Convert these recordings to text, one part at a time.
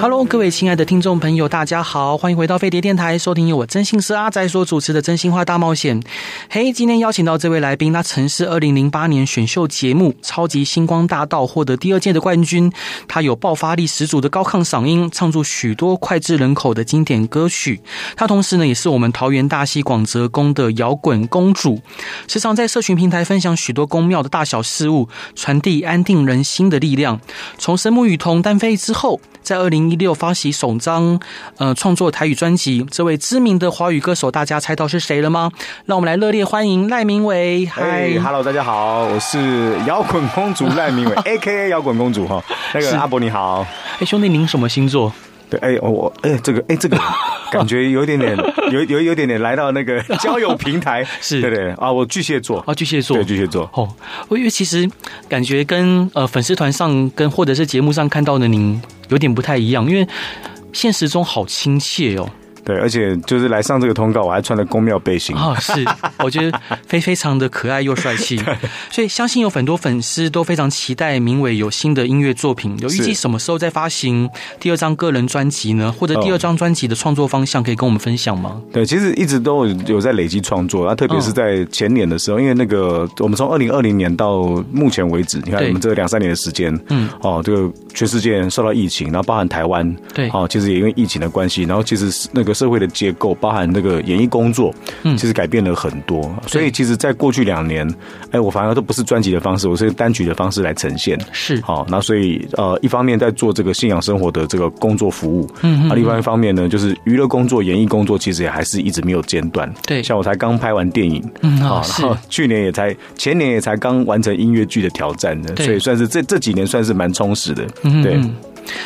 Hello，各位亲爱的听众朋友，大家好，欢迎回到飞碟电台，收听由我真心师阿仔所主持的《真心话大冒险》。嘿，今天邀请到这位来宾，他曾是二零零八年选秀节目《超级星光大道》获得第二届的冠军。他有爆发力十足的高亢嗓音，唱出许多脍炙人口的经典歌曲。他同时呢，也是我们桃园大溪广泽宫的摇滚公主，时常在社群平台分享许多宫庙的大小事物，传递安定人心的力量。从神母与桐单飞之后，在二零一六发行首张呃创作台语专辑，这位知名的华语歌手，大家猜到是谁了吗？让我们来热烈欢迎赖明伟。嗨，Hello，大家好，我是摇滚公主赖明伟，A.K.A. 摇滚公主哈。那个阿伯你好，哎兄弟您什么星座？对，哎我哎这个哎这个 感觉有点点有有有点点来到那个 交友平台，是对对啊，我巨蟹座啊巨蟹座，对巨蟹座哦，我因为其实感觉跟呃粉丝团上跟或者是节目上看到的您。有点不太一样，因为现实中好亲切哦。对，而且就是来上这个通告，我还穿了宫庙背心啊、哦！是，我觉得非非常的可爱又帅气，所以相信有很多粉丝都非常期待明伟有新的音乐作品。有预计什么时候再发行第二张个人专辑呢？或者第二张专辑的创作方向可以跟我们分享吗？哦、对，其实一直都有在累积创作，啊，特别是在前年的时候，哦、因为那个我们从二零二零年到目前为止，你看我们这两三年的时间，嗯，哦，这个全世界受到疫情，然后包含台湾，对，哦，其实也因为疫情的关系，然后其实那个。社会的结构包含那个演艺工作，嗯，其实改变了很多。所以其实，在过去两年，哎，我反而都不是专辑的方式，我是单曲的方式来呈现。是，好，那所以呃，一方面在做这个信仰生活的这个工作服务，嗯，啊，另外一方面呢，就是娱乐工作、演艺工作，其实也还是一直没有间断。对，像我才刚拍完电影，嗯，好，然后去年也才前年也才刚完成音乐剧的挑战的，所以算是这这几年算是蛮充实的。嗯，对。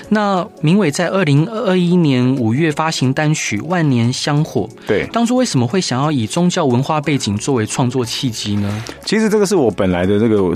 那明伟在二零二一年五月发行单曲《万年香火》，对，当初为什么会想要以宗教文化背景作为创作契机呢？其实这个是我本来的这个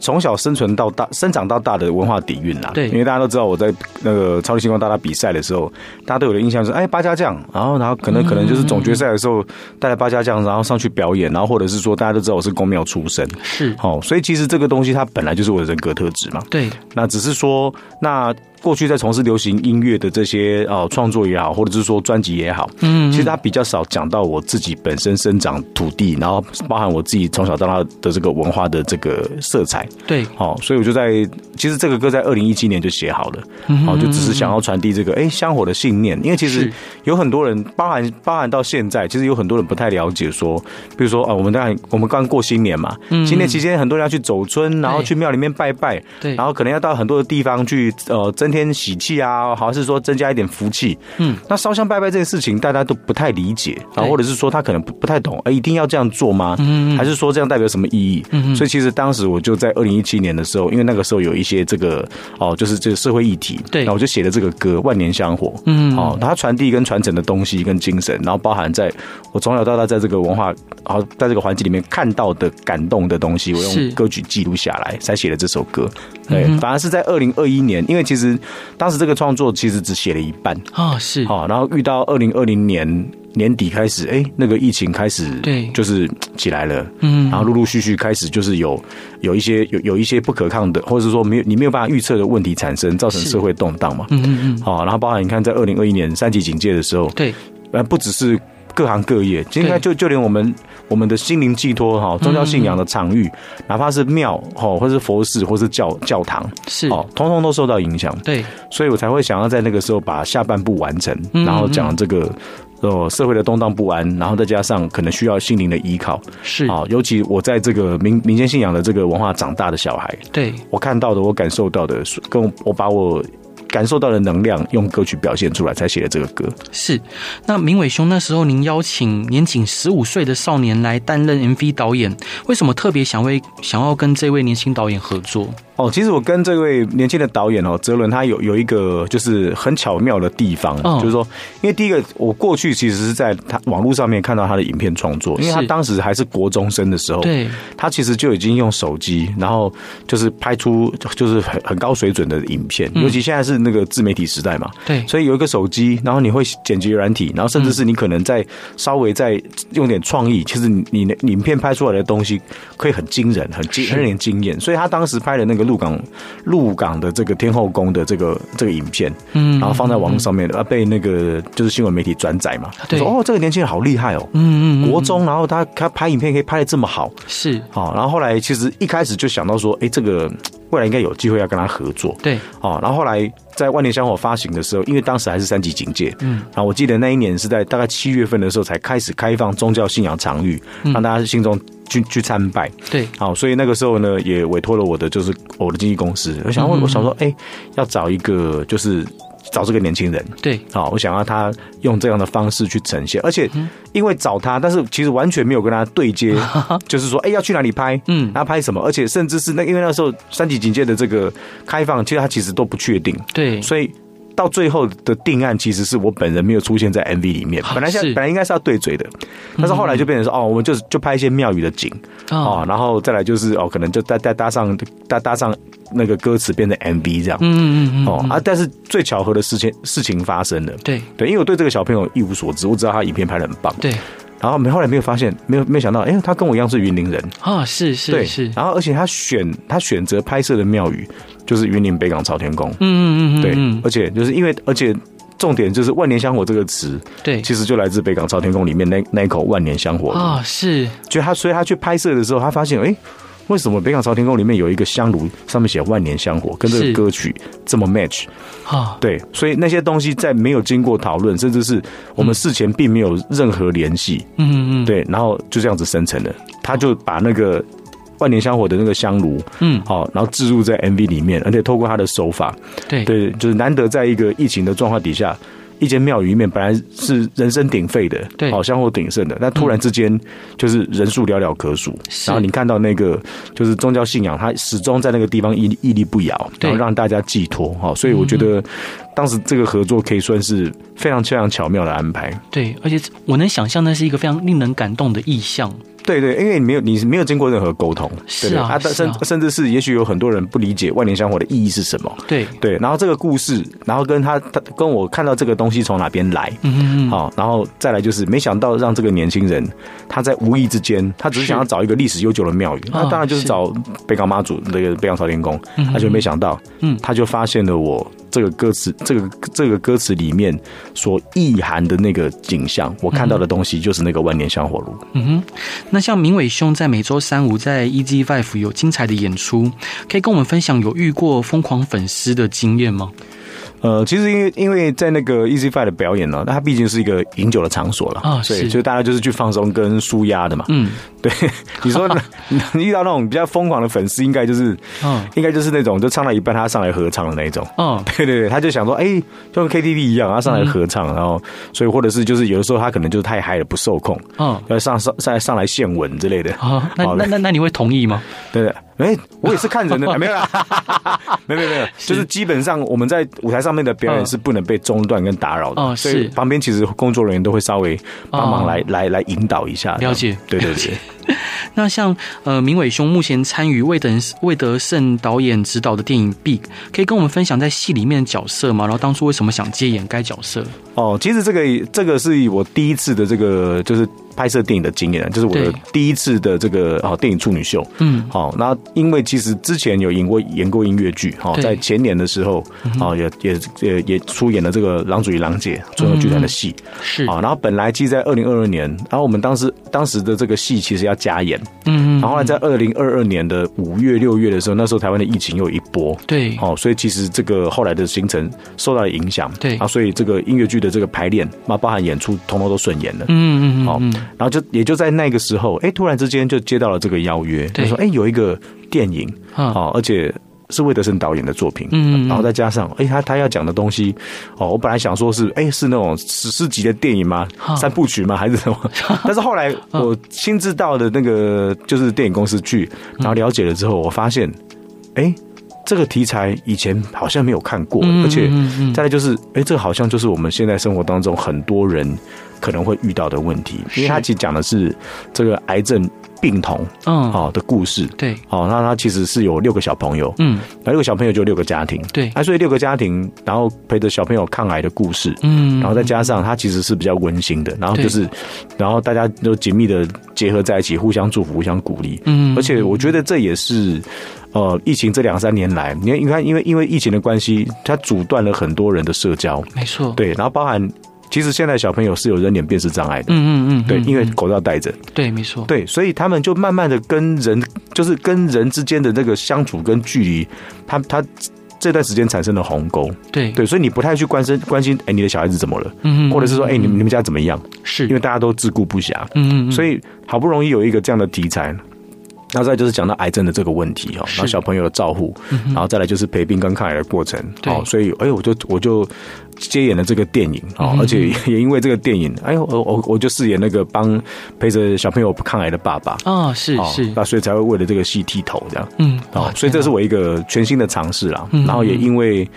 从小生存到大、生长到大的文化底蕴啦。对，因为大家都知道我在那个超级星光大道比赛的时候，大家对我的印象是哎八家将，然后然后可能可能就是总决赛的时候带来八家将，然后上去表演，然后或者是说大家都知道我是公庙出身，是哦，所以其实这个东西它本来就是我的人格特质嘛。对，那只是说那。过去在从事流行音乐的这些呃创作也好，或者是说专辑也好，嗯，其实他比较少讲到我自己本身生长土地，然后包含我自己从小到大的这个文化的这个色彩。对，好，所以我就在其实这个歌在二零一七年就写好了，好，就只是想要传递这个哎香火的信念，因为其实有很多人包含包含到现在，其实有很多人不太了解说，比如说啊，我们刚我们刚过新年嘛，嗯。新年期间很多人要去走村，然后去庙里面拜拜，对，然后可能要到很多的地方去呃增添喜气啊，好像是说增加一点福气。嗯，那烧香拜拜这件事情，大家都不太理解啊，或者是说他可能不不太懂，哎，一定要这样做吗？嗯，还是说这样代表什么意义？嗯，所以其实当时我就在二零一七年的时候，因为那个时候有一些这个哦，就是这个社会议题，对，那我就写了这个歌《万年香火》。嗯，哦，它传递跟传承的东西跟精神，然后包含在我从小到大在这个文化，然后在这个环境里面看到的感动的东西，我用歌曲记录下来，才写了这首歌。对，反而是在二零二一年，因为其实。当时这个创作其实只写了一半。啊，是。好，然后遇到二零二零年年底开始，哎，那个疫情开始，对，就是起来了，嗯，然后陆陆续续开始就是有有一些有有一些不可抗的，或者是说没有你没有办法预测的问题产生，造成社会动荡嘛，嗯嗯嗯，好，然后包含你看在二零二一年三级警戒的时候，对，呃，不只是。各行各业，应该就就连我们我们的心灵寄托哈，宗教信仰的场域，哪怕是庙哈，或是佛寺，或是教教堂，是。哦，通通都受到影响。对，所以我才会想要在那个时候把下半部完成，然后讲这个呃社会的动荡不安，然后再加上可能需要心灵的依靠，是。啊，尤其我在这个民民间信仰的这个文化长大的小孩，对。我看到的，我感受到的，跟我把我。感受到的能量，用歌曲表现出来，才写的这个歌。是，那明伟兄那时候，您邀请年仅十五岁的少年来担任 MV 导演，为什么特别想为想要跟这位年轻导演合作？哦，其实我跟这位年轻的导演哦，泽伦，他有有一个就是很巧妙的地方，哦、就是说，因为第一个，我过去其实是在他网络上面看到他的影片创作，因为他当时还是国中生的时候，对，他其实就已经用手机，然后就是拍出就是很很高水准的影片，嗯、尤其现在是那个自媒体时代嘛，对，所以有一个手机，然后你会剪辑软体，然后甚至是你可能在稍微再用点创意，其实你的影片拍出来的东西可以很惊人，很惊，很令人惊艳，所以他当时拍的那个鹿港鹿港的这个天后宫的这个这个影片，嗯，然后放在网络上面，啊，被那个就是新闻媒体转载嘛，对，说哦，这个年轻人好厉害哦，嗯嗯，国中，然后他他拍影片可以拍的这么好，是，好，然后后来其实一开始就想到说，哎，这个未来应该有机会要跟他合作，对，哦，然后后来在万年香火发行的时候，因为当时还是三级警戒，嗯，然后我记得那一年是在大概七月份的时候才开始开放宗教信仰场域，让大家心中。去去参拜，对，好，所以那个时候呢，也委托了我的就是我的经纪公司，我想问，我想说，哎、欸，要找一个就是找这个年轻人，对，好，我想要他用这样的方式去呈现，而且因为找他，但是其实完全没有跟他对接，就是说，哎、欸，要去哪里拍，嗯，要拍什么，而且甚至是那因为那时候三级警戒的这个开放，其实他其实都不确定，对，所以。到最后的定案，其实是我本人没有出现在 MV 里面。本来像本来应该是要对嘴的，但是后来就变成说，哦，我们就就拍一些庙宇的景哦，然后再来就是哦，可能就搭搭搭上搭搭上那个歌词变成 MV 这样。嗯嗯嗯哦啊，但是最巧合的事情事情发生了。对对，因为我对这个小朋友一无所知，我知道他影片拍的很棒。对。然后没后来没有发现，没有没想到，哎，他跟我一样是云林人啊，是是对是。然后而且他选他选择拍摄的庙宇就是云林北港朝天宫，嗯嗯嗯，对，而且就是因为而且重点就是万年香火这个词，对，其实就来自北港朝天宫里面那那一口万年香火啊，是。就他所以他去拍摄的时候，他发现哎。为什么北港朝天宫里面有一个香炉，上面写万年香火，跟这个歌曲这么 match？啊，对，所以那些东西在没有经过讨论，甚至是我们事前并没有任何联系，嗯嗯嗯，对，然后就这样子生成了。他就把那个万年香火的那个香炉，嗯，好，然后置入在 MV 里面，而且透过他的手法，对对，就是难得在一个疫情的状况底下。一间庙宇里面本来是人声鼎沸的，对，好香火鼎盛的，但突然之间就是人数寥寥可数。然后你看到那个就是宗教信仰，它始终在那个地方屹屹立不摇，然后让大家寄托。哈，所以我觉得当时这个合作可以算是非常非常巧妙的安排。对，而且我能想象那是一个非常令人感动的意象。对对，因为你没有，你是没有经过任何沟通，是啊，甚甚至是，也许有很多人不理解万年香火的意义是什么，对。对，然后这个故事，然后跟他他跟我看到这个东西从哪边来，嗯嗯，好，然后再来就是没想到让这个年轻人他在无意之间，他只是想要找一个历史悠久的庙宇，那当然就是找北港妈祖那个北港朝天宫，他就没想到，嗯，他就发现了我。这个歌词，这个这个歌词里面所意涵的那个景象，我看到的东西就是那个万年香火炉。嗯哼，那像明伟兄在每周三五在 EG Five 有精彩的演出，可以跟我们分享有遇过疯狂粉丝的经验吗？呃，其实因为因为在那个 Easy Five 的表演呢，那它毕竟是一个饮酒的场所了啊，所以就大家就是去放松跟舒压的嘛。嗯，对，你说 你遇到那种比较疯狂的粉丝，应该就是，嗯，应该就是那种就唱到一半他上来合唱的那种。嗯，对对对，他就想说，哎，就跟 KTV 一样，他上来合唱，然后所以或者是就是有的时候他可能就是太嗨了不受控，嗯，要上上上来上来献吻之类的。啊，那那那那你会同意吗？对对。哎，我也是看人的，没有啦，没有没有没有，就是基本上我们在舞台上面的表演是不能被中断跟打扰的，哦，所以旁边其实工作人员都会稍微帮忙来来来引导一下，了解，对对对。那像呃明伟兄目前参与魏德魏德胜导演执导的电影《Big》，可以跟我们分享在戏里面的角色吗？然后当初为什么想接演该角色？哦，其实这个这个是我第一次的这个就是。拍摄电影的经验，就是我的第一次的这个哦电影处女秀。嗯，好，那因为其实之前有演过演过音乐剧，哈，在前年的时候，啊也也也也出演了这个《狼主与狼姐》综合剧团的戏，是。啊。然后本来其实在二零二二年，然后我们当时当时的这个戏其实要加演，嗯嗯。然后呢，在二零二二年的五月六月的时候，那时候台湾的疫情又一波，对，哦，所以其实这个后来的行程受到了影响，对。啊，所以这个音乐剧的这个排练，那包含演出，通通都顺延了，嗯嗯，好。然后就也就在那个时候，哎，突然之间就接到了这个邀约，就说哎，有一个电影啊，而且是魏德森导演的作品，嗯，然后再加上哎，他他要讲的东西，哦，我本来想说是哎是那种史诗级的电影吗？三部曲吗？还是什么？但是后来我亲自到的那个就是电影公司去，然后了解了之后，我发现，哎。这个题材以前好像没有看过，而且再来就是，哎，这个好像就是我们现在生活当中很多人可能会遇到的问题，因为他其实讲的是这个癌症。病童，嗯，好的故事，对，哦，那他其实是有六个小朋友，嗯，那六个小朋友就六个家庭，对，那所以六个家庭，然后陪着小朋友抗癌的故事，嗯，然后再加上他其实是比较温馨的，然后就是，然后大家都紧密的结合在一起，互相祝福，互相鼓励，嗯，而且我觉得这也是，呃，疫情这两三年来，你看，你看，因为因为疫情的关系，它阻断了很多人的社交，没错，对，然后包含。其实现在小朋友是有人脸辨识障碍的，嗯嗯嗯，对，因为口罩戴着，对，没错，对，所以他们就慢慢的跟人，就是跟人之间的那个相处跟距离，他他这段时间产生了鸿沟，对。对，所以你不太去关心关心，哎，你的小孩子怎么了？嗯，或者是说，哎，你们你们家怎么样？是。因为大家都自顾不暇，嗯嗯，所以好不容易有一个这样的题材。那再就是讲到癌症的这个问题哈，然后小朋友的照护，然后再来就是陪病跟抗癌的过程，哦，所以哎，我就我就接演了这个电影啊，而且也因为这个电影，哎呦，我我我就饰演那个帮陪着小朋友抗癌的爸爸啊，是是，那所以才会为了这个戏剃头这样，嗯，哦，所以这是我一个全新的尝试啦，然后也因为。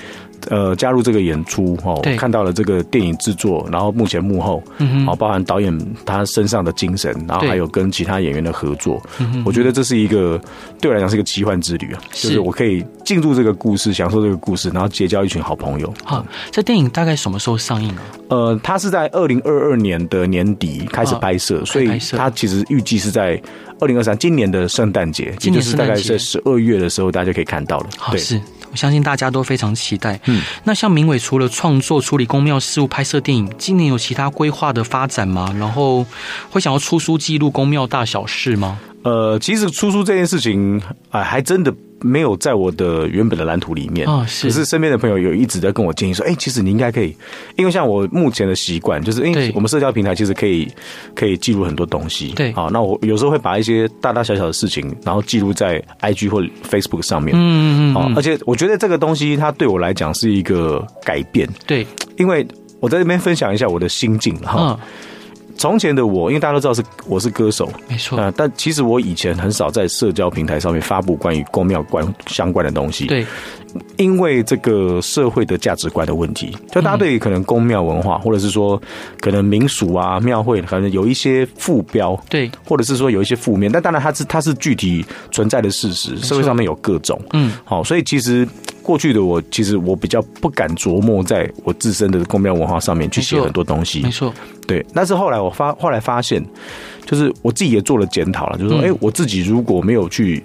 呃，加入这个演出哦，看到了这个电影制作，然后目前幕后，嗯，包含导演他身上的精神，然后还有跟其他演员的合作，我觉得这是一个对我来讲是一个奇幻之旅啊，就是我可以进入这个故事，享受这个故事，然后结交一群好朋友。好，这电影大概什么时候上映啊？呃，它是在二零二二年的年底开始拍摄，所以它其实预计是在二零二三今年的圣诞节，也就是大概在十二月的时候，大家就可以看到了。对，是。我相信大家都非常期待。嗯，那像明伟除了创作、处理公庙事务、拍摄电影，今年有其他规划的发展吗？然后会想要出书记录公庙大小事吗？呃，其实出书这件事情，哎，还真的。没有在我的原本的蓝图里面啊，是。可是身边的朋友有一直在跟我建议说，哎，其实你应该可以，因为像我目前的习惯就是，哎，我们社交平台其实可以可以记录很多东西，对。好，那我有时候会把一些大大小小的事情，然后记录在 IG 或 Facebook 上面，嗯嗯嗯。好，而且我觉得这个东西它对我来讲是一个改变，对，因为我在这边分享一下我的心境哈。从前的我，因为大家都知道是我是歌手，没错啊，但其实我以前很少在社交平台上面发布关于公庙关相关的东西，对。因为这个社会的价值观的问题，就大家对于可能宫庙文化，或者是说可能民俗啊、庙会，可能有一些副标，对，或者是说有一些负面，但当然它是它是具体存在的事实，社会上面有各种，嗯，好，所以其实过去的我，其实我比较不敢琢磨在我自身的宫庙文化上面去写很多东西，没错，对。但是后来我发后来发现，就是我自己也做了检讨了，就是说，哎，我自己如果没有去。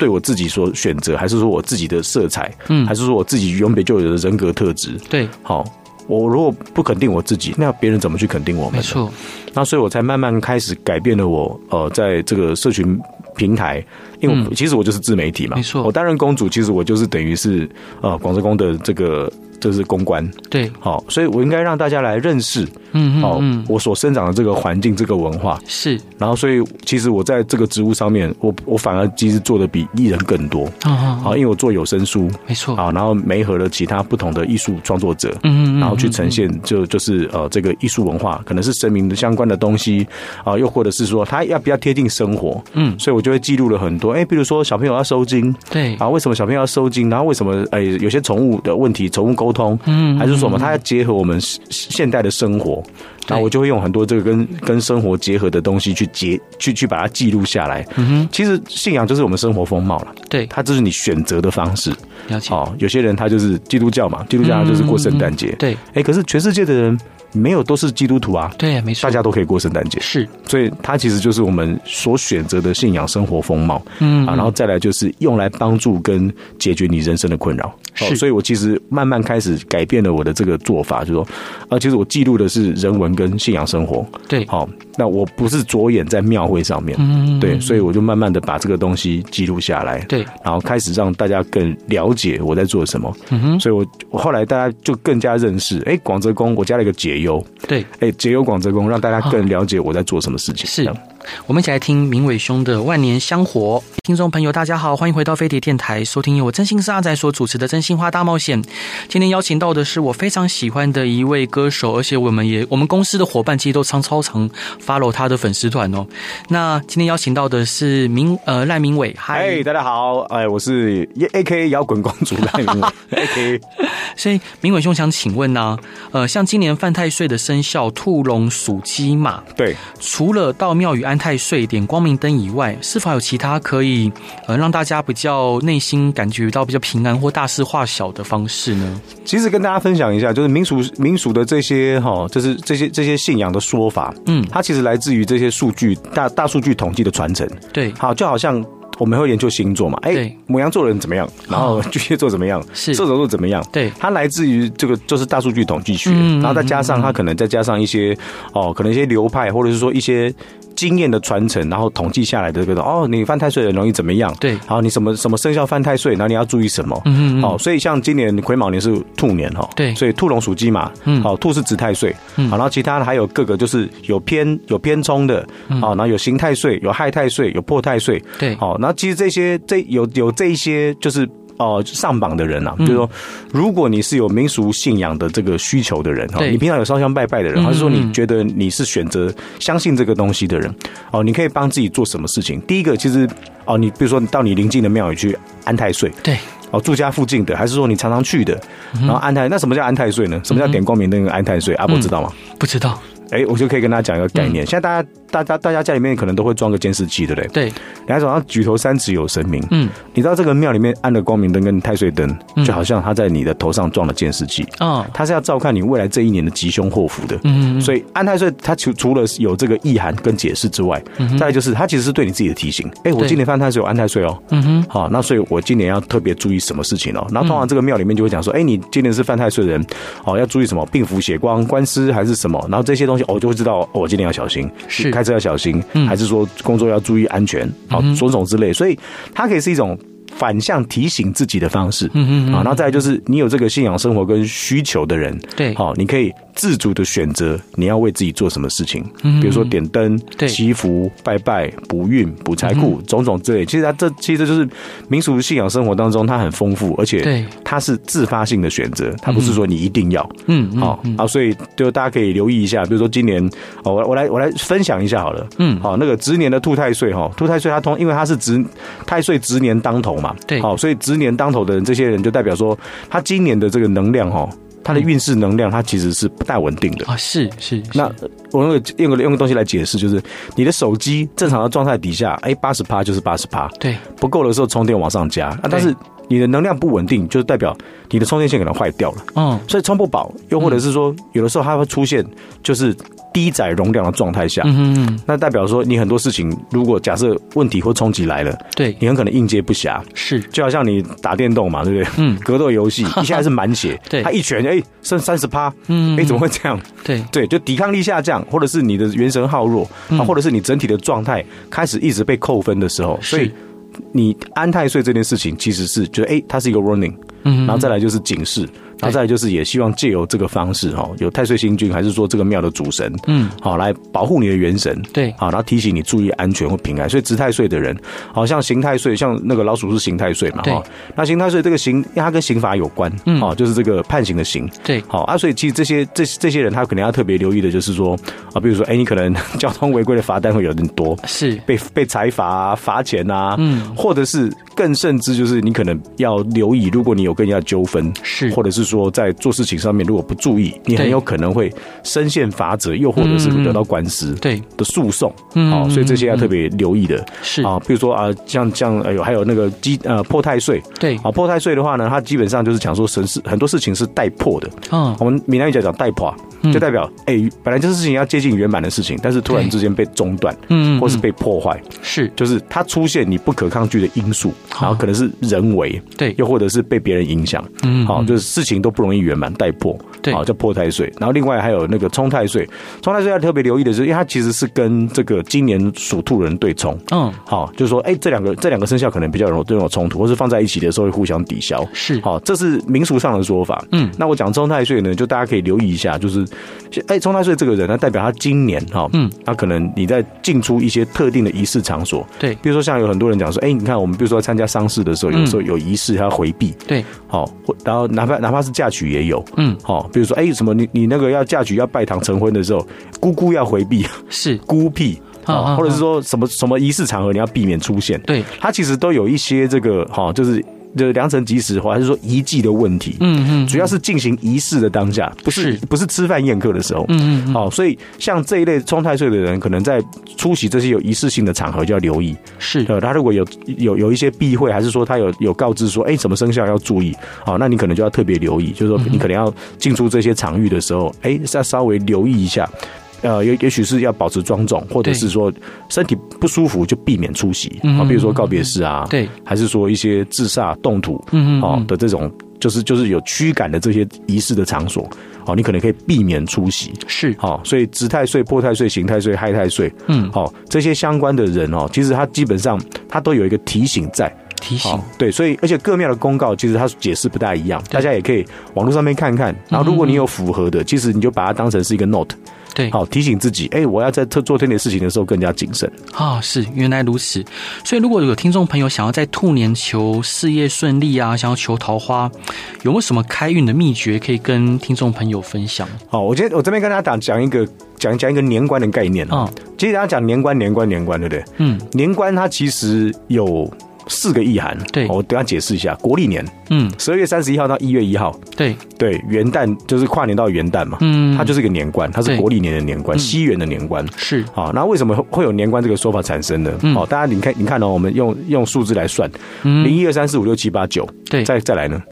对我自己所选择，还是说我自己的色彩，嗯，还是说我自己原本就有的人格特质，对，好，我如果不肯定我自己，那别人怎么去肯定我们？没错，那所以我才慢慢开始改变了我，呃，在这个社群平台，因为我其实我就是自媒体嘛，没错，我担任公主，其实我就是等于是呃广州宫的这个。就是公关，对，好，所以我应该让大家来认识，嗯，好，我所生长的这个环境，这个文化。是，然后，所以其实我在这个职务上面，我我反而其实做的比艺人更多，哦，因为我做有声书，没错，啊，然后媒合了其他不同的艺术创作者，嗯，然后去呈现，就就是呃，这个艺术文化可能是声明的相关的东西啊，又或者是说它要比较贴近生活，嗯，所以我就会记录了很多，哎，比如说小朋友要收金，对，啊，为什么小朋友要收金？然后为什么哎有些宠物的问题，宠物沟沟通，嗯，还是什么？它要结合我们现代的生活，然后我就会用很多这个跟跟生活结合的东西去结去去把它记录下来。嗯哼，其实信仰就是我们生活风貌了。对，它就是你选择的方式。了解。哦，有些人他就是基督教嘛，基督教他就是过圣诞节。对。哎，可是全世界的人没有都是基督徒啊。对，没错。大家都可以过圣诞节。是。所以它其实就是我们所选择的信仰生活风貌。嗯。啊，然后再来就是用来帮助跟解决你人生的困扰。是，所以我其实慢慢开始改变了我的这个做法，就是说，啊，其实我记录的是人文跟信仰生活。对，好，那我不是着眼在庙会上面，嗯，对，所以我就慢慢的把这个东西记录下来，对，然后开始让大家更了解我在做什么。嗯哼，所以我后来大家就更加认识，哎，广泽宫，我加了一个解忧。对，哎，解忧广泽宫，让大家更了解我在做什么事情。是。我们一起来听明伟兄的万年香火。听众朋友，大家好，欢迎回到飞碟电台，收听由我真心是阿仔所主持的《真心话大冒险》。今天邀请到的是我非常喜欢的一位歌手，而且我们也我们公司的伙伴其实都常超常 follow 他的粉丝团哦。那今天邀请到的是明呃赖明伟，嗨，hey, 大家好，哎，我是 AKA 摇滚公主赖明伟。所以明伟兄想请问呢、啊，呃，像今年犯太岁的生肖兔龙鼠鸡马，对，除了到庙宇安太岁点光明灯以外，是否有其他可以呃让大家比较内心感觉到比较平安或大事化小的方式呢？其实跟大家分享一下，就是民俗民俗的这些哈，就是这些这些信仰的说法，嗯，它其实来自于这些数据大大数据统计的传承，对，好，就好像。我们会研究星座嘛？哎，母羊座人怎么样？然后巨蟹座怎么样？是射手座怎么样？对，它来自于这个就是大数据统计学，然后再加上它可能再加上一些哦，可能一些流派或者是说一些。经验的传承，然后统计下来的这个哦，你犯太岁的容易怎么样？对，然后你什么什么生肖犯太岁，然后你要注意什么？嗯嗯，好，所以像今年癸卯年是兔年哈，对，所以兔龙属鸡嘛，嗯，好，兔是值太岁，嗯，好，然后其他的还有各个就是有偏有偏冲的，好，然后有刑太岁，有害太岁，有破太岁，对，好，那其实这些这有有这一些就是。哦，上榜的人啊，就是说，如果你是有民俗信仰的这个需求的人哈，你平常有烧香拜拜的人，还是说你觉得你是选择相信这个东西的人，哦，你可以帮自己做什么事情？第一个，其实哦，你比如说你到你邻近的庙宇去安太岁，对，哦，住家附近的，还是说你常常去的，然后安太，那什么叫安太岁呢？什么叫点光明灯安太岁？阿伯知道吗？不知道。哎，我就可以跟大家讲一个概念。现在大家。大家大家家里面可能都会装个监视器，对不对？对。然后早上举头三尺有神明。嗯。你知道这个庙里面安的光明灯跟太岁灯，就好像他在你的头上装了监视器。哦。他是要照看你未来这一年的吉凶祸福的。嗯。所以安太岁，他除除了有这个意涵跟解释之外，再来就是他其实是对你自己的提醒。哎，我今年犯太岁，有安太岁哦。嗯哼。好，那所以我今年要特别注意什么事情哦？然后通常这个庙里面就会讲说，哎，你今年是犯太岁的人，哦，要注意什么？病符、血光、官司还是什么？然后这些东西，我就会知道，我今年要小心，是开车要小心。还是说工作要注意安全，好，种种之类，所以它可以是一种。反向提醒自己的方式，嗯嗯，啊，然后再来就是你有这个信仰生活跟需求的人，对，好，你可以自主的选择你要为自己做什么事情，嗯，比如说点灯、对，祈福、拜拜、补运、补财库，种种之类。其实它这其实就是民俗信仰生活当中它很丰富，而且对，它是自发性的选择，它不是说你一定要，嗯，好啊，所以就大家可以留意一下，比如说今年哦，我我来我来分享一下好了，嗯，好，那个值年的兔太岁哈，兔太岁它通，因为它是值太岁值年当头嘛，对，好，所以值年当头的人，这些人就代表说，他今年的这个能量哦，他的运势能量，它其实是不太稳定的啊。是是，那我用个用个用个东西来解释，就是你的手机正常的状态底下，哎，八十趴就是八十趴，对，不够的时候充电往上加啊。但是你的能量不稳定，就是代表你的充电线可能坏掉了，嗯，所以充不饱，又或者是说，有的时候它会出现就是。低载容量的状态下，嗯嗯，那代表说你很多事情，如果假设问题或冲击来了，对，你很可能应接不暇。是，就好像你打电动嘛，对不对？嗯，格斗游戏，一下是满血，对，他一拳，哎，剩三十趴，嗯，哎，怎么会这样？对。对，就抵抗力下降，或者是你的元神耗弱，啊，或者是你整体的状态开始一直被扣分的时候，所以你安太岁这件事情其实是觉得，哎，它是一个 warning，嗯，然后再来就是警示。然后再就是也希望借由这个方式哈，有太岁星君还是说这个庙的主神，嗯，好来保护你的元神，对，好，然后提醒你注意安全或平安。所以值太岁的人，好像刑太岁，像那个老鼠是刑太岁嘛，哈，那刑太岁这个刑，因为它跟刑法有关，嗯，哦，就是这个判刑的刑，对，好啊，所以其实这些这这些人他可能要特别留意的就是说啊，比如说哎，你可能 交通违规的罚单会有点多，是。被被裁罚啊，罚钱啊，嗯，或者是更甚至就是你可能要留意，如果你有跟人家纠纷，是，或者是。说在做事情上面，如果不注意，你很有可能会身陷法则，又或者是得到官司对的诉讼。好，所以这些要特别留意的。是啊，比如说啊，像像哎呦，还有那个基呃破太岁。对啊，破太岁的话呢，它基本上就是讲说神事很多事情是带破的。嗯，我们闽南语讲讲带破，就代表哎，本来这事情要接近圆满的事情，但是突然之间被中断，嗯，或是被破坏，是。就是它出现你不可抗拒的因素，然后可能是人为，对，又或者是被别人影响。嗯，好，就是事情。都不容易圆满带破，对，好叫破太岁。然后另外还有那个冲太岁，冲太岁要特别留意的是，因为它其实是跟这个今年属兔人对冲，嗯，好，就是说，哎，这两个这两个生肖可能比较容易有冲突，或是放在一起的时候会互相抵消，是，好，这是民俗上的说法，嗯，那我讲冲太岁呢，就大家可以留意一下，就是哎，冲太岁这个人，呢代表他今年哈，嗯，他可能你在进出一些特定的仪式场所，对，比如说像有很多人讲说，哎，你看我们比如说参加丧事的时候，有时候有仪式他要回避，对，好，然后哪怕哪怕是嫁娶也有，嗯，好，比如说哎什么你你那个要嫁娶要拜堂成婚的时候，姑姑要回避，是 孤僻。啊，或者是说什么什么仪式场合你要避免出现，对，它其实都有一些这个哈，就是就是良辰吉时或还是说遗迹的问题，嗯嗯，主要是进行仪式的当下，不是不是吃饭宴客的时候，嗯嗯，好，所以像这一类冲太岁的人，可能在出席这些有仪式性的场合就要留意，是，呃，他如果有有有一些避讳，还是说他有有告知说，哎，什么生肖要注意，好，那你可能就要特别留意，就是说你可能要进出这些场域的时候，哎，要稍微留意一下。呃，也也许是要保持庄重，或者是说身体不舒服就避免出席啊，比如说告别式啊，对，还是说一些自煞动土，嗯嗯，的这种就是就是有驱赶的这些仪式的场所，哦，你可能可以避免出席，是，好，所以值太岁、破太岁、刑太岁、害太岁，嗯，好，这些相关的人哦，其实他基本上他都有一个提醒在，提醒，对，所以而且各庙的公告其实他解释不大一样，大家也可以网络上面看看，然后如果你有符合的，其实你就把它当成是一个 note。对，好提醒自己，哎，我要在做做这件事情的时候更加谨慎。啊，是原来如此。所以如果有听众朋友想要在兔年求事业顺利啊，想要求桃花，有没有什么开运的秘诀可以跟听众朋友分享？好，我今天我这边跟大家讲讲一个讲讲一个年关的概念啊。其实大家讲年关年关年关，对不对？嗯，年关它其实有。四个意涵，对，我等下解释一下。国历年，嗯，十二月三十一号到一月一号，对。对，元旦就是跨年到元旦嘛，嗯，它就是一个年关，它是国历年的年关，西元的年关。是。好，那为什么会有年关这个说法产生呢？好，大家你看，你看哦，我们用用数字来算，零一二三四五六七八九，对，再再来呢，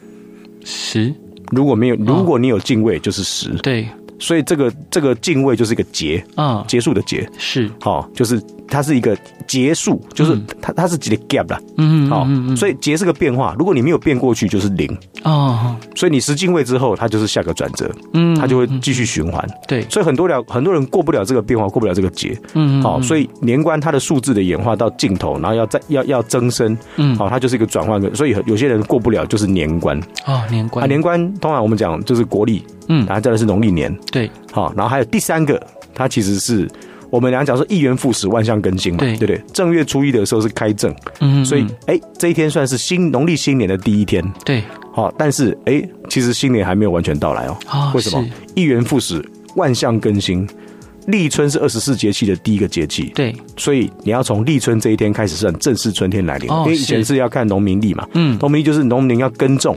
十，如果没有，如果你有进位，就是十，对，所以这个这个进位就是一个结啊，结束的结。是，好，就是。它是一个结束，就是它它是几个 gap 啦，嗯，好，所以结是个变化。如果你没有变过去，就是零。哦。所以你十进位之后，它就是下个转折，嗯，它就会继续循环。对，所以很多了很多人过不了这个变化，过不了这个结，嗯，好，所以年关它的数字的演化到尽头，然后要再要要增生，嗯，好，它就是一个转换。的。所以有些人过不了，就是年关。哦，年关。啊，年关通常我们讲就是国历，嗯，然后再来是农历年，对，好，然后还有第三个，它其实是。我们俩讲说，一元复始，万象更新嘛，对，对不对？正月初一的时候是开正，嗯，所以哎，这一天算是新农历新年的第一天，对，好，但是哎，其实新年还没有完全到来哦。哦，为什么？一元复始，万象更新，立春是二十四节气的第一个节气，对，所以你要从立春这一天开始算正式春天来临，哦，因为以前是要看农民历嘛，嗯，农民历就是农民要耕种。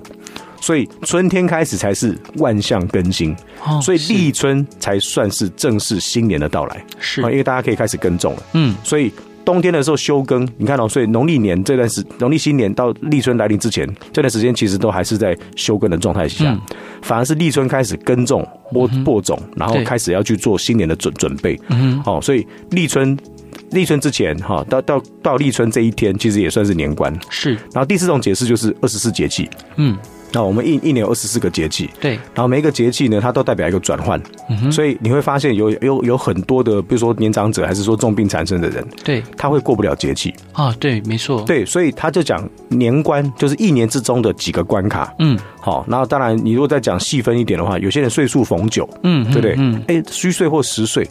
所以春天开始才是万象更新，所以立春才算是正式新年的到来。是，因为大家可以开始耕种了。嗯，所以冬天的时候休耕，你看到，所以农历年这段时，农历新年到立春来临之前，这段时间其实都还是在休耕的状态下，反而是立春开始耕种、播播种，然后开始要去做新年的准准备。嗯，好，所以立春立春之前，哈，到到到立春这一天，其实也算是年关。是，然后第四种解释就是二十四节气。嗯。那我们一一年有二十四个节气，对，然后每一个节气呢，它都代表一个转换，嗯哼，所以你会发现有有有很多的，比如说年长者还是说重病缠身的人，对，他会过不了节气。啊，对，没错，对，所以他就讲年关就是一年之中的几个关卡，嗯，好，然后当然你如果再讲细分一点的话，有些人岁数逢九，嗯，对不对？嗯，哎，虚岁或实岁。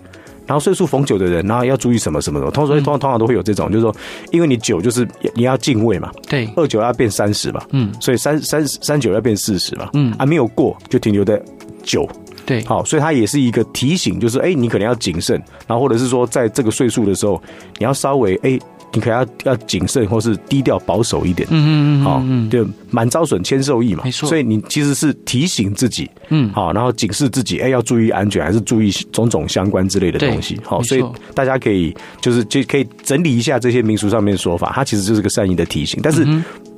然后岁数逢九的人，然后要注意什么什么的，通常通常通常都会有这种，就是说，因为你九就是你要进位嘛，对，二九要变三十嘛，嗯，所以三三三九要变四十嘛，嗯，啊没有过就停留在九，对，好，所以它也是一个提醒，就是哎，你可能要谨慎，然后或者是说，在这个岁数的时候，你要稍微哎。你可能要要谨慎，或是低调保守一点。嗯嗯嗯，好，就满招损，谦受益嘛。没错。所以你其实是提醒自己，嗯，好，然后警示自己，哎，要注意安全，还是注意种种相关之类的东西。好，所以大家可以就是就可以整理一下这些民俗上面的说法，它其实就是个善意的提醒，但是。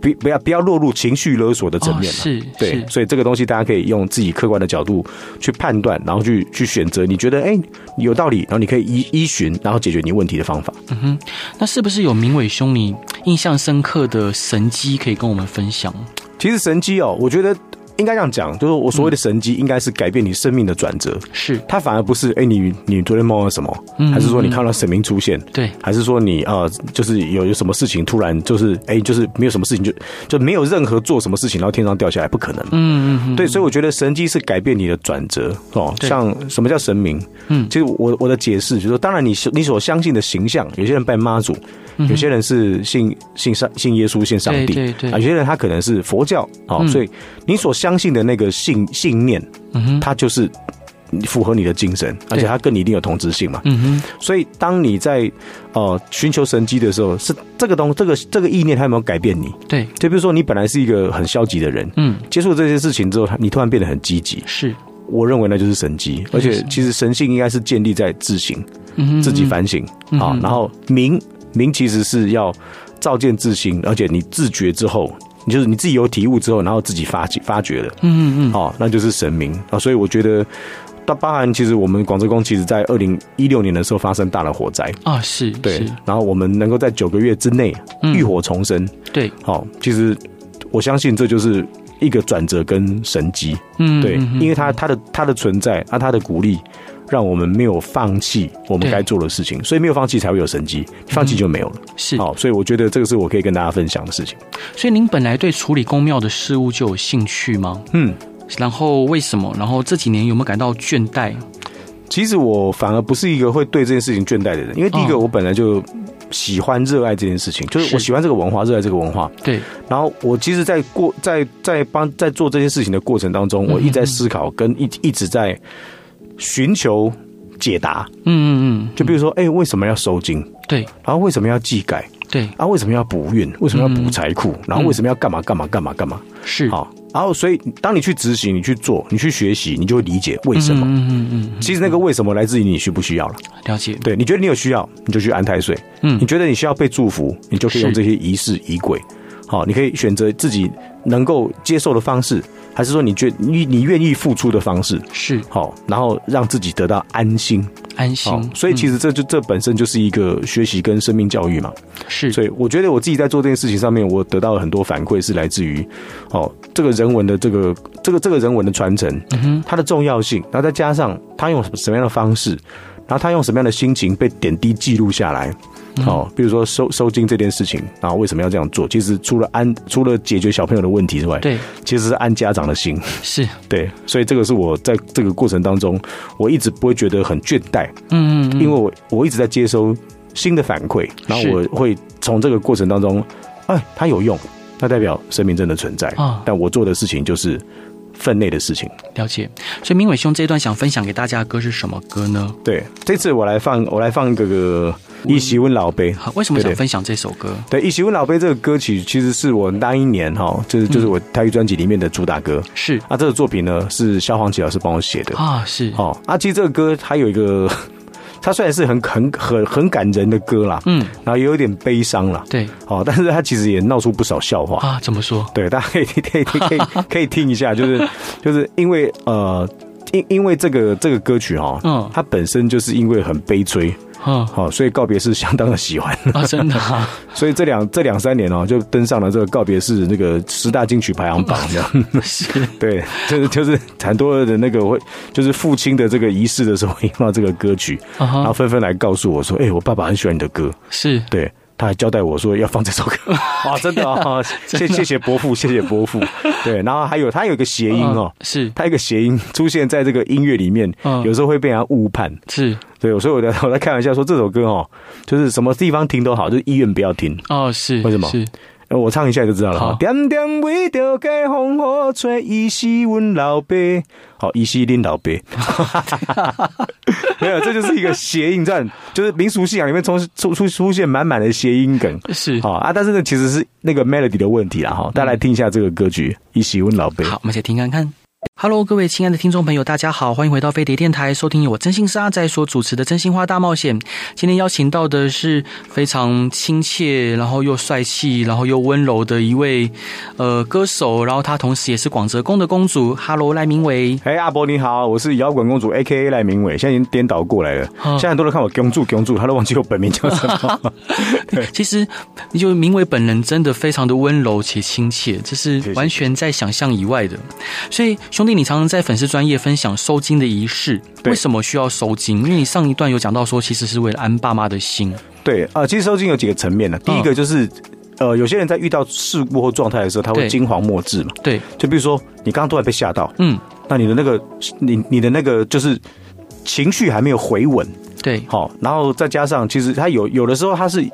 不不要不要落入情绪勒索的层面哦，是，对，所以这个东西大家可以用自己客观的角度去判断，然后去去选择你觉得哎有道理，然后你可以依依循，然后解决你问题的方法。嗯哼，那是不是有明伟兄你印象深刻的神机可以跟我们分享？其实神机哦，我觉得应该这样讲，就是我所谓的神机，应该是改变你生命的转折。是，它反而不是哎、欸，你你昨天梦了什么？还是说你看到神明出现？对，还是说你呃，就是有有什么事情突然就是哎、欸，就是没有什么事情就就没有任何做什么事情，然后天上掉下来，不可能。嗯嗯嗯，对，所以我觉得神机是改变你的转折哦。像什么叫神明？嗯，其实我我的解释就是说，当然你你所相信的形象，有些人拜妈祖，有些人是信信上信耶稣信上帝，对对，有些人他可能是佛教哦，所以你所相信的那个信信念，嗯哼，它就是符合你的精神，而且它跟你一定有同质性嘛，嗯哼。所以当你在呃寻求神机的时候，是这个东这个这个意念，它有没有改变你？对，就比如说你本来是一个很消极的人，嗯，接触这些事情之后，你突然变得很积极，是，我认为那就是神机。而且其实神性应该是建立在自省，嗯，自己反省啊，然后明明其实是要照见自心，而且你自觉之后。你就是你自己有体悟之后，然后自己发发掘的，嗯嗯嗯，哦，那就是神明。啊。所以我觉得，到包含其实我们广州宫，其实在二零一六年的时候发生大的火灾。啊，是，对，然后我们能够在九个月之内浴火重生，对，好，其实我相信这就是一个转折跟神机，嗯，对，因为它它的它的存在啊，它的鼓励。让我们没有放弃我们该做的事情，所以没有放弃才会有神迹，放弃就没有了。是好，所以我觉得这个是我可以跟大家分享的事情。所以您本来对处理宫庙的事物就有兴趣吗？嗯，然后为什么？然后这几年有没有感到倦怠？其实我反而不是一个会对这件事情倦怠的人，因为第一个我本来就喜欢热爱这件事情，就是我喜欢这个文化，热爱这个文化。对。然后我其实，在过在在帮在做这件事情的过程当中，我一直在思考，跟一一直在。寻求解答，嗯嗯嗯，就比如说，哎、欸，为什么要收金？对，然后为什么要祭改？对，啊，为什么要补运？为什么要补财库？然后为什么要干嘛干嘛干嘛干嘛？是好，然后所以当你去执行、你去做、你去学习，你就会理解为什么。嗯嗯嗯，其实那个为什么来自于你需不需要了？了解。对，你觉得你有需要，你就去安太岁。嗯，你觉得你需要被祝福，你就可以用这些仪式仪轨。好，你可以选择自己能够接受的方式。还是说你觉你你愿意付出的方式？是。好，然后让自己得到安心。安心，所以其实这就这本身就是一个学习跟生命教育嘛。是，所以我觉得我自己在做这件事情上面，我得到了很多反馈，是来自于哦这个人文的这个这个这个人文的传承，嗯哼，它的重要性，然后再加上他用什么样的方式，然后他用什么样的心情被点滴记录下来。好，比如说收收金这件事情，然后为什么要这样做？其实除了安，除了解决小朋友的问题之外，对，其实是安家长的心，是对，所以这个是我在这个过程当中，我一直不会觉得很倦怠，嗯，嗯，因为我我一直在接收新的反馈，然后我会从这个过程当中，哎，它有用，它代表生命真的存在啊，但我做的事情就是分内的事情。了解，所以明伟兄这一段想分享给大家的歌是什么歌呢？对，这次我来放，我来放一个个。一起问老杯，好，为什么想分享这首歌？对，一起问老杯这个歌曲，其实是我那一年哈，就是就是我台语专辑里面的主打歌。是啊，这个作品呢是萧煌奇老师帮我写的啊。是哦，啊，其实这个歌它有一个，它虽然是很很很很感人的歌啦，嗯，然后也有点悲伤啦。对，哦，但是它其实也闹出不少笑话啊。怎么说？对，大家可以 可以可以可以可以听一下，就是 就是因为呃，因因为这个这个歌曲哈，嗯，它本身就是因为很悲催。嗯，好，所以告别式相当的喜欢。啊，真的，啊。所以这两这两三年哦，就登上了这个告别式那个十大金曲排行榜，这样。是，对，就是就是很多的那个会，就是父亲的这个仪式的时候会用到这个歌曲，然后纷纷来告诉我说，哎，我爸爸很喜欢你的歌，是。对。他还交代我说要放这首歌，啊，真的啊，谢谢谢伯父，谢谢伯父。对，然后还有他有一个谐音哦，是，他一个谐音出现在这个音乐里面，有时候会被人家误判，是。对，所以我在我在开玩笑说这首歌哦，就是什么地方听都好，就是医院不要听。哦，是为什么？是。我唱一下就知道了。好，点点为着解风火吹，伊是阮老爸。好，伊是恁老爸。没有，这就是一个谐音战，就是民俗信仰里面出出出出现满满的谐音梗。是，好啊，但是呢，其实是那个 melody 的问题啦。哈，大家来听一下这个歌曲，伊是阮老爸。好，我们先听看看。Hello，各位亲爱的听众朋友，大家好，欢迎回到飞碟电台，收听由我征信社阿宅所主持的《真心话大冒险》。今天邀请到的是非常亲切，然后又帅气，然后又温柔的一位呃歌手，然后他同时也是广泽宫的公主。Hello，赖明伟。哎，阿伯你好，我是摇滚公主 A.K.A 赖明伟，现在已经颠倒过来了。现在很多人看我公主公主，他都忘记 我本名叫什么。对，其实就明伟本人真的非常的温柔且亲切，这是完全在想象以外的。所以兄弟。你常常在粉丝专业分享收金的仪式，为什么需要收金？因为你上一段有讲到说，其实是为了安爸妈的心。对啊，其实收金有几个层面呢。第一个就是，呃，有些人在遇到事故或状态的时候，他会惊惶莫治嘛。对，就比如说你刚刚突然被吓到，嗯，那你的那个，你你的那个就是情绪还没有回稳。对，好，然后再加上，其实它有有的时候，它是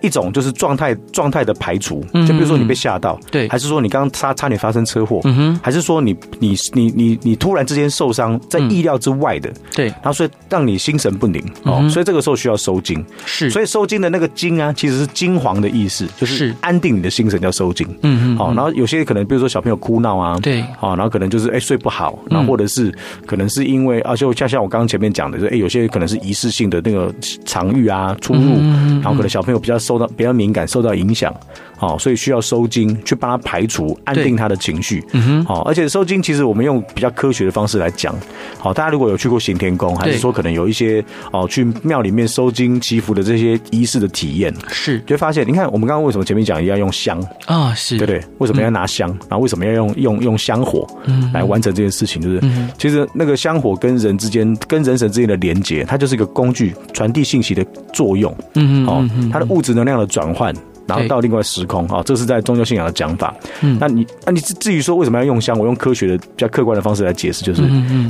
一种就是状态状态的排除，就比如说你被吓到，对，还是说你刚刚差差点发生车祸，嗯哼，还是说你你你你你突然之间受伤，在意料之外的，对，然后所以让你心神不宁，哦，所以这个时候需要收惊，是，所以收惊的那个惊啊，其实是惊惶的意思，就是安定你的心神叫收惊，嗯嗯，好，然后有些可能比如说小朋友哭闹啊，对，好，然后可能就是哎睡不好，然后或者是可能是因为啊，就像像我刚刚前面讲的，就哎有些可能是仪式性的那个。场域啊，出入，然后可能小朋友比较受到比较敏感，受到影响，好，所以需要收精去帮他排除，安定他的情绪，嗯哼，好，而且收精其实我们用比较科学的方式来讲，好，大家如果有去过行天宫，还是说可能有一些哦去庙里面收精祈福的这些仪式的体验，是，就会发现，你看我们刚刚为什么前面讲要用香啊，是。对不对？为什么要拿香？然后为什么要用用用香火来完成这件事情？就是其实那个香火跟人之间、跟人神之间的连接，它就是一个工具，传递。信息的作用，嗯嗯，好，它的物质能量的转换，然后到另外时空，啊，这是在宗教信仰的讲法。嗯，那你，那你至至于说为什么要用香？我用科学的比较客观的方式来解释，就是，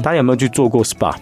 大家有没有去做过 SPA？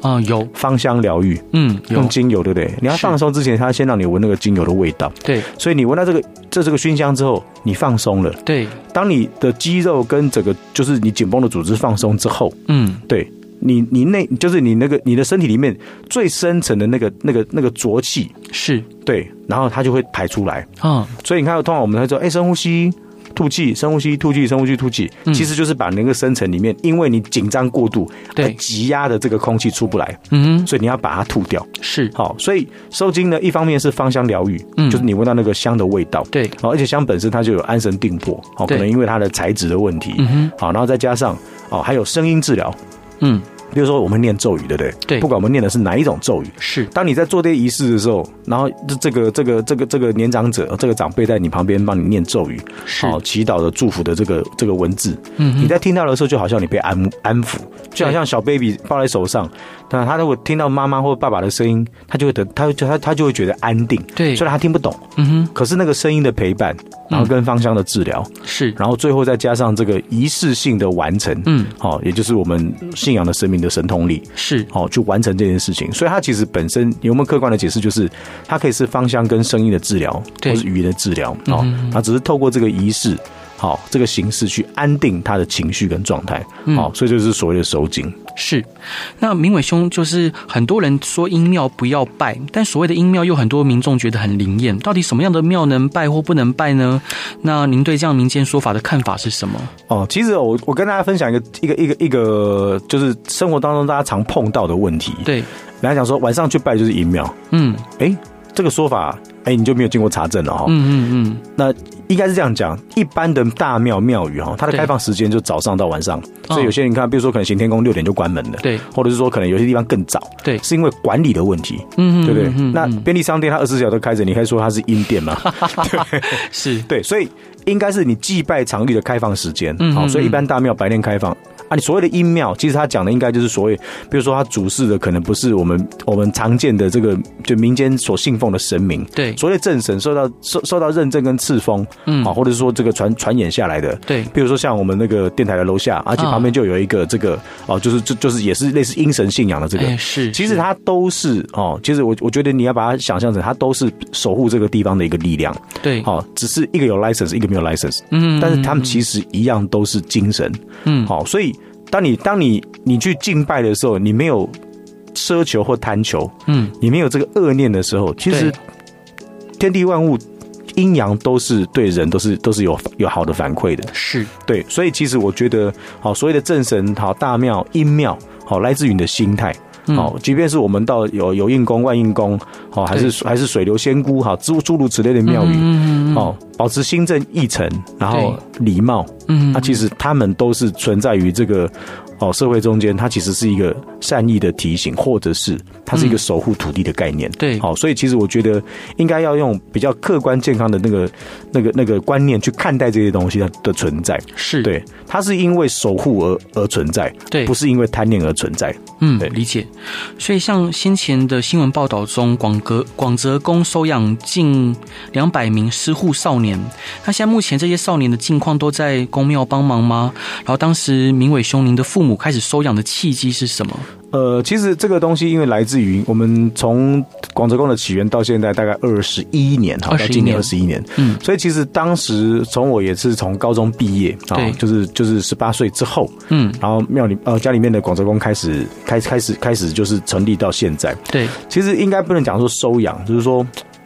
啊，有芳香疗愈，嗯，用精油，对不对？你要放松之前，他先让你闻那个精油的味道，对，所以你闻到这个这这个熏香之后，你放松了，对。当你的肌肉跟整个就是你紧绷的组织放松之后，嗯，对。你你内就是你那个你的身体里面最深层的那个那个那个浊气是对，然后它就会排出来啊。所以你看，通常我们会说，哎，深呼吸，吐气，深呼吸，吐气，深呼吸，吐气，其实就是把那个深层里面，因为你紧张过度，对，挤压的这个空气出不来，嗯，所以你要把它吐掉。是好，所以收精呢，一方面是芳香疗愈，嗯，就是你闻到那个香的味道，对，好，而且香本身它就有安神定魄，好，可能因为它的材质的问题，嗯哼，好，然后再加上哦，还有声音治疗，嗯。比如说，我们念咒语，对不对？对，不管我们念的是哪一种咒语，是。当你在做这些仪式的时候，然后这个这个这个这个年长者，这个长辈在你旁边帮你念咒语，好，祈祷的祝福的这个这个文字，嗯，你在听到的时候，就好像你被安安抚，就好像小 baby 抱在手上，那他如果听到妈妈或爸爸的声音，他就会得，他他他就会觉得安定，对，虽然他听不懂，嗯哼，可是那个声音的陪伴，然后跟芳香的治疗，是，然后最后再加上这个仪式性的完成，嗯，好，也就是我们信仰的神明的神通力。是，好，去完成这件事情。所以它其实本身有没有客观的解释，就是它可以是芳香跟声音的治疗，或是语言的治疗。哦，它只是透过这个仪式，好，这个形式去安定他的情绪跟状态。好，所以就是所谓的收惊。是，那明伟兄就是很多人说阴庙不要拜，但所谓的阴庙又很多民众觉得很灵验，到底什么样的庙能拜或不能拜呢？那您对这样民间说法的看法是什么？哦，其实我我跟大家分享一个一个一个一个，就是生活当中大家常碰到的问题。对，来讲说晚上去拜就是阴庙。嗯，哎，这个说法。哎、欸，你就没有经过查证了哈。嗯嗯嗯。那应该是这样讲，一般的大庙庙宇哈，它的开放时间就早上到晚上，所以有些人看，比如说可能行天宫六点就关门了，对，或者是说可能有些地方更早，对，是因为管理的问题，嗯对不对？那便利商店它二十四小时都开着，你可以说它是阴店吗？对，是对，所以应该是你祭拜场域的开放时间，好，所以一般大庙白天开放。啊，你所谓的音庙，其实他讲的应该就是所谓，比如说他主事的可能不是我们我们常见的这个就民间所信奉的神明，对，所谓的正神受到受受到认证跟赐封，嗯，啊，或者是说这个传传演下来的，对，比如说像我们那个电台的楼下，而且旁边就有一个这个哦，就是就就是也是类似阴神信仰的这个，是，其实它都是哦，其实我我觉得你要把它想象成，它都是守护这个地方的一个力量，对，好，只是一个有 license，一个没有 license，嗯，但是他们其实一样都是精神，嗯，好，所以。当你当你你去敬拜的时候，你没有奢求或贪求，嗯，你没有这个恶念的时候，其实天地万物阴阳都是对人都是都是有有好的反馈的，是。对，所以其实我觉得，好所谓的正神，好大庙阴庙，好来自于你的心态。好，即便是我们到有有印宫、万印宫，好还是还是水流仙姑，哈诸诸如此类的庙宇，哦，保持心正意诚，然后礼貌，嗯，那其实他们都是存在于这个。哦，社会中间，它其实是一个善意的提醒，或者是它是一个守护土地的概念。对，好，所以其实我觉得应该要用比较客观、健康的那个、那个、那个观念去看待这些东西它的存在。是对，它是因为守护而而存在，对，不是因为贪念而存在。嗯，对，理解。所以像先前的新闻报道中，广泽广泽宫收养近两百名失护少年，那现在目前这些少年的境况都在宫庙帮忙吗？然后当时明伟兄，您的父母开始收养的契机是什么？呃，其实这个东西因为来自于我们从广泽宫的起源到现在大概二十一年，哈，到今年二十一年，嗯，所以其实当时从我也是从高中毕业，啊，就是就是十八岁之后，嗯，然后庙里呃家里面的广泽宫开始开开始开始就是成立到现在，对，其实应该不能讲说收养，就是说。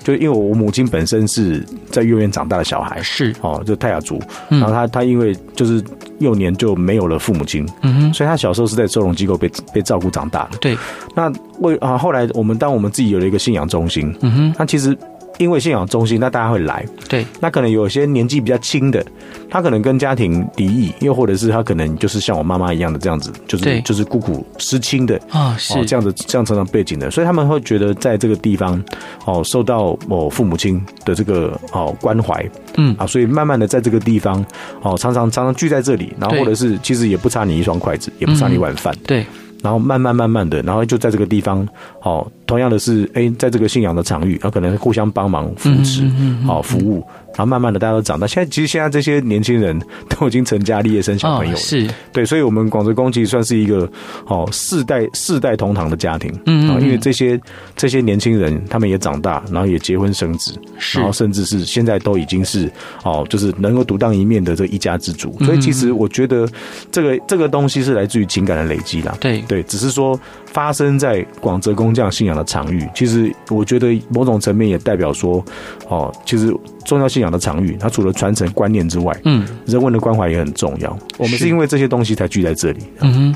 就因为我母亲本身是在幼儿园长大的小孩，是哦，就泰雅族，然后他他因为就是幼年就没有了父母亲，嗯哼，所以他小时候是在收容机构被被照顾长大的。对，那为啊后来我们当我们自己有了一个信仰中心，嗯哼，那其实。因为信仰中心，那大家会来。对，那可能有些年纪比较轻的，他可能跟家庭离异，又或者是他可能就是像我妈妈一样的这样子，就是就是孤苦失亲的啊，是。这样子这样成长背景的，所以他们会觉得在这个地方哦受到某父母亲的这个哦关怀，嗯。啊，所以慢慢的在这个地方哦常常常常聚在这里，然后或者是其实也不差你一双筷子，也不差你一碗饭，对，然后慢慢慢慢的，然后就在这个地方哦。同样的是，哎、欸，在这个信仰的场域，然后可能互相帮忙扶持，好服务。然后慢慢的，大家都长大。现在其实现在这些年轻人 都已经成家立业，生小朋友了。是，对，所以，我们广泽宫其实算是一个哦世代世代同堂的家庭。嗯嗯。因为这些这些年轻人，他们也长大，然后也结婚生子，然后甚至是现在都已经是哦，就是能够独当一面的这一家之主。所以，其实我觉得这个这个东西是来自于情感的累积啦。对对，只是说发生在广泽工匠信仰的场域，其实我觉得某种层面也代表说哦，其实。宗教信仰的场域，它除了传承观念之外，嗯，人文的关怀也很重要。我们是因为这些东西才聚在这里。嗯哼，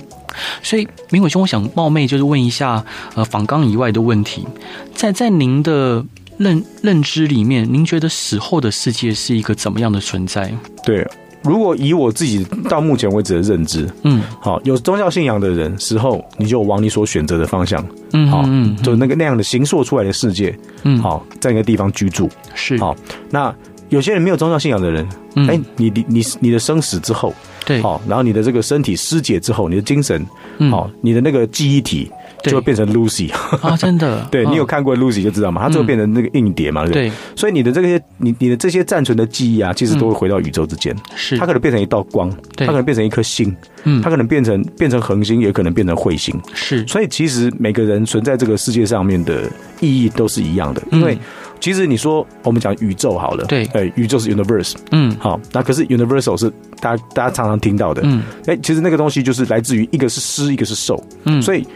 所以明伟兄，我想冒昧就是问一下，呃，访纲以外的问题，在在您的认认知里面，您觉得死后的世界是一个怎么样的存在？对。如果以我自己到目前为止的认知，嗯，好，有宗教信仰的人死后，你就往你所选择的方向，嗯，好，就那个那样的形塑出来的世界，嗯，好，在一个地方居住。是。好。那有些人没有宗教信仰的人，哎、欸，你你你你的生死之后，对，好，然后你的这个身体尸解之后，你的精神，好，你的那个记忆体。就会变成 Lucy 啊，真的，对，你有看过 Lucy 就知道嘛，它就会变成那个硬碟嘛，对不对？所以你的这些，你你的这些暂存的记忆啊，其实都会回到宇宙之间，是。它可能变成一道光，它可能变成一颗星，嗯，它可能变成变成恒星，也可能变成彗星，是。所以其实每个人存在这个世界上面的意义都是一样的，因为其实你说我们讲宇宙好了，对，哎，宇宙是 universe，嗯，好，那可是 universal 是大家大家常常听到的，嗯，哎，其实那个东西就是来自于一个是施，一个是受，嗯，所以。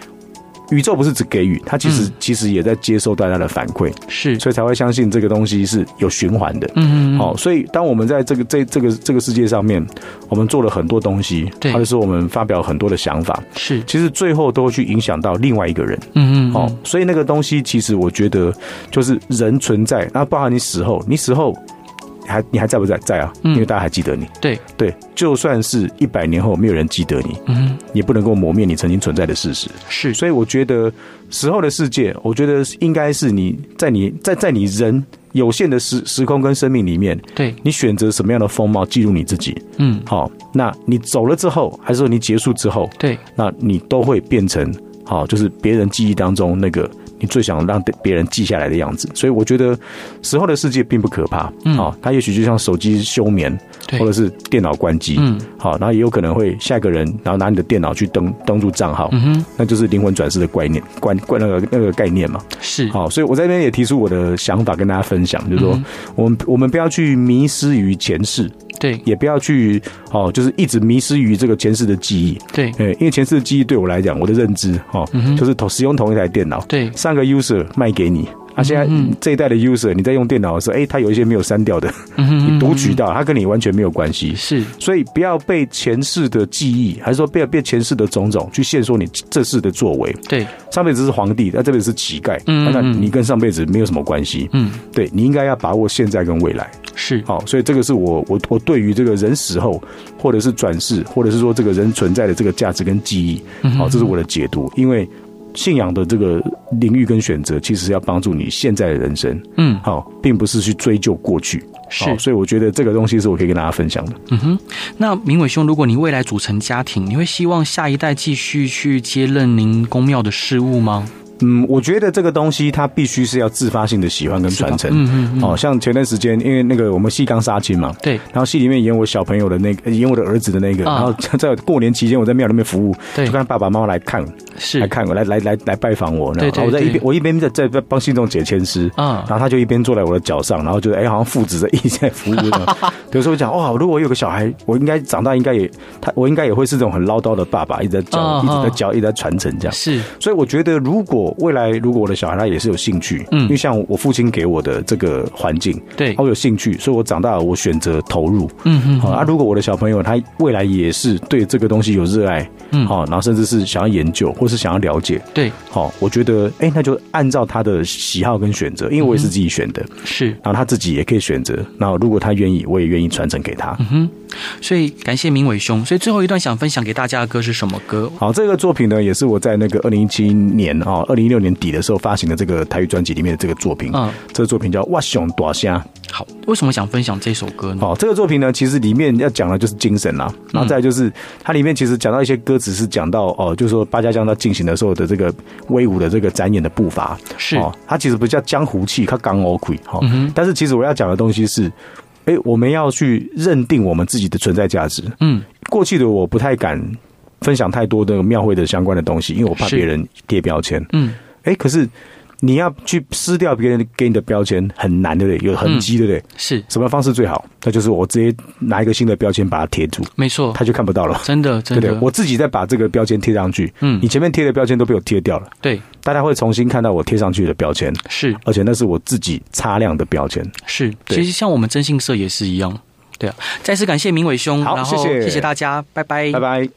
宇宙不是只给予，它其实、嗯、其实也在接受大家的反馈，是，所以才会相信这个东西是有循环的。嗯嗯。好，所以当我们在这个这这个这个世界上面，我们做了很多东西，对，或者是我们发表很多的想法，是，其实最后都会去影响到另外一个人。嗯嗯。好，所以那个东西其实我觉得就是人存在，那包含你死后，你死后。还你还在不在？在啊，因为大家还记得你。嗯、对对，就算是一百年后没有人记得你，嗯，也不能够磨灭你曾经存在的事实。是，所以我觉得时候的世界，我觉得应该是你在你在在你人有限的时时空跟生命里面，对你选择什么样的风貌记录你自己。嗯，好，那你走了之后，还是说你结束之后，对，那你都会变成好，就是别人记忆当中那个。你最想让别人记下来的样子，所以我觉得时候的世界并不可怕。嗯，好，它也许就像手机休眠，或者是电脑关机。嗯，好，然后也有可能会下一个人，然后拿你的电脑去登登录账号。嗯哼，那就是灵魂转世的概念，观观那个那个概念嘛。是，好，所以我在这边也提出我的想法跟大家分享，就是说，我们我们不要去迷失于前世。对，也不要去哦，就是一直迷失于这个前世的记忆。对，因为前世的记忆对我来讲，我的认知哦，就是同使用同一台电脑，对，上个 user 卖给你，啊，现在这一代的 user，你在用电脑的时候，哎，他有一些没有删掉的，你读取到，他跟你完全没有关系。是，所以不要被前世的记忆，还是说不要被前世的种种去限缩你这世的作为。对，上辈子是皇帝，那这辈子是乞丐，那你跟上辈子没有什么关系。嗯，对，你应该要把握现在跟未来。是，好，所以这个是我我我对于这个人死后，或者是转世，或者是说这个人存在的这个价值跟记忆，好，这是我的解读，因为。信仰的这个领域跟选择，其实是要帮助你现在的人生，嗯，好，并不是去追究过去，是，所以我觉得这个东西是我可以跟大家分享的。嗯哼，那明伟兄，如果你未来组成家庭，你会希望下一代继续去接任您公庙的事务吗？嗯，我觉得这个东西它必须是要自发性的喜欢跟传承。嗯嗯嗯。哦，像前段时间，因为那个我们戏刚杀青嘛，对。然后戏里面演我小朋友的那个，演我的儿子的那个，然后在过年期间我在庙里面服务，对，就看爸爸妈妈来看，是来看我，来来来来拜访我，然后我在一边，我一边在在帮信众解签诗，啊，然后他就一边坐在我的脚上，然后就哎，好像父子的一起在服务。有时候讲哇，如果我有个小孩，我应该长大应该也他，我应该也会是这种很唠叨的爸爸，一直在教，一直在教，一直在传承这样。是，所以我觉得如果未来如果我的小孩他也是有兴趣，嗯，因为像我父亲给我的这个环境，对，我有兴趣，所以我长大了我选择投入，嗯嗯，好啊。如果我的小朋友他未来也是对这个东西有热爱，嗯，好，然后甚至是想要研究或是想要了解，对，好，我觉得哎，那就按照他的喜好跟选择，因为我也是自己选的，是，然后他自己也可以选择，然后如果他愿意，我也愿意传承给他，嗯哼。所以感谢明伟兄，所以最后一段想分享给大家的歌是什么歌？好，这个作品呢，也是我在那个二零一七年啊，二零一六年底的时候发行的这个台语专辑里面的这个作品。嗯，这个作品叫《哇熊大虾》。好，为什么想分享这首歌呢？好，这个作品呢，其实里面要讲的就是精神啦，然后再就是它里面其实讲到一些歌词是讲到哦，就是说八家将它进行的时候的这个威武的这个展演的步伐是哦，它其实不叫江湖气，它刚 OK 哈，但是其实我要讲的东西是。哎、欸，我们要去认定我们自己的存在价值。嗯，过去的我不太敢分享太多的庙会的相关的东西，因为我怕别人贴标签。嗯，哎、欸，可是。你要去撕掉别人给你的标签很难，对不对？有痕迹，对不对？是什么方式最好？那就是我直接拿一个新的标签把它贴住，没错，他就看不到了。真的，真的，对对，我自己再把这个标签贴上去。嗯，你前面贴的标签都被我贴掉了。对，大家会重新看到我贴上去的标签。是，而且那是我自己擦亮的标签。是，其实像我们征信社也是一样。对啊，再次感谢明伟兄，好，谢谢，谢谢大家，拜拜，拜拜。